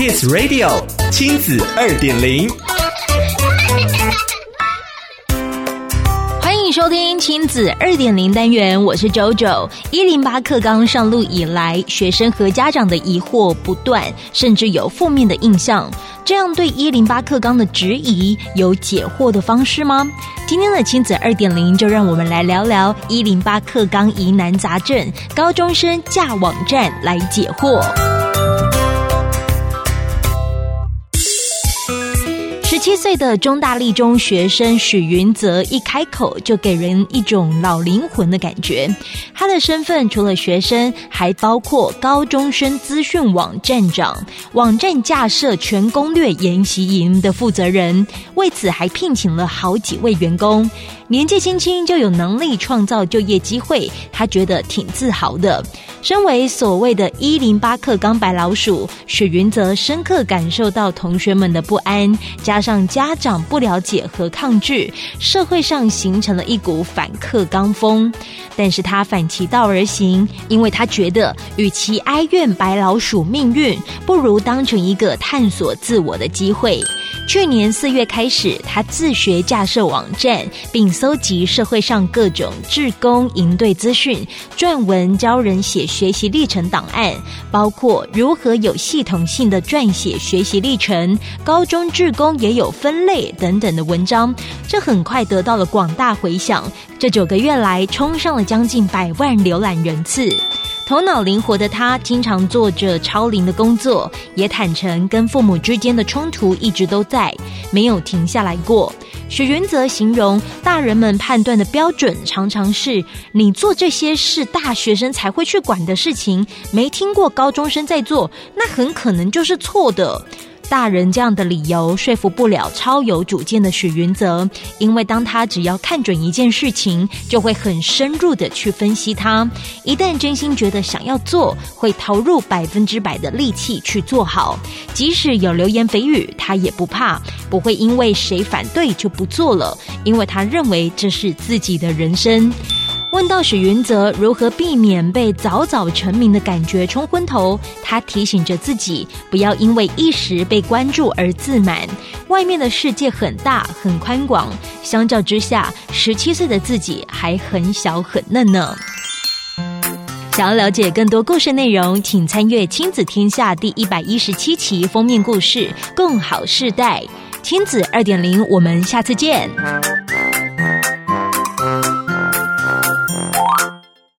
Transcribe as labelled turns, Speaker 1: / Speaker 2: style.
Speaker 1: Kiss Radio 亲子二点零，
Speaker 2: 欢迎收听亲子二点零单元，我是 JoJo。一零八课纲上路以来，学生和家长的疑惑不断，甚至有负面的印象。这样对一零八课纲的质疑，有解惑的方式吗？今天的亲子二点零，就让我们来聊聊一零八课纲疑难杂症，高中生架网站来解惑。十七岁的中大立中学生许云泽一开口就给人一种老灵魂的感觉。他的身份除了学生，还包括高中生资讯网站长、网站架设全攻略研习营的负责人，为此还聘请了好几位员工。年纪轻轻就有能力创造就业机会，他觉得挺自豪的。身为所谓的“一零八克钢白老鼠”，许云泽深刻感受到同学们的不安，加上家长不了解和抗拒，社会上形成了一股反课纲风。但是他反其道而行，因为他觉得，与其哀怨白老鼠命运，不如当成一个探索自我的机会。去年四月开始，他自学架设网站，并搜集社会上各种志工营队资讯，撰文教人写学习历程档案，包括如何有系统性的撰写学习历程，高中志工也有分类等等的文章。这很快得到了广大回响，这九个月来冲上了将近百万浏览人次。头脑灵活的他，经常做着超龄的工作，也坦诚跟父母之间的冲突一直都在，没有停下来过。许云则形容，大人们判断的标准常常是你做这些是大学生才会去管的事情，没听过高中生在做，那很可能就是错的。大人这样的理由说服不了超有主见的许云泽，因为当他只要看准一件事情，就会很深入的去分析它。一旦真心觉得想要做，会投入百分之百的力气去做好，即使有流言蜚语，他也不怕，不会因为谁反对就不做了，因为他认为这是自己的人生。问到许云泽如何避免被早早成名的感觉冲昏头，他提醒着自己不要因为一时被关注而自满。外面的世界很大很宽广，相较之下，十七岁的自己还很小很嫩呢。想要了解更多故事内容，请参阅《亲子天下》第一百一十七期封面故事《更好世代》。亲子二点零，我们下次见。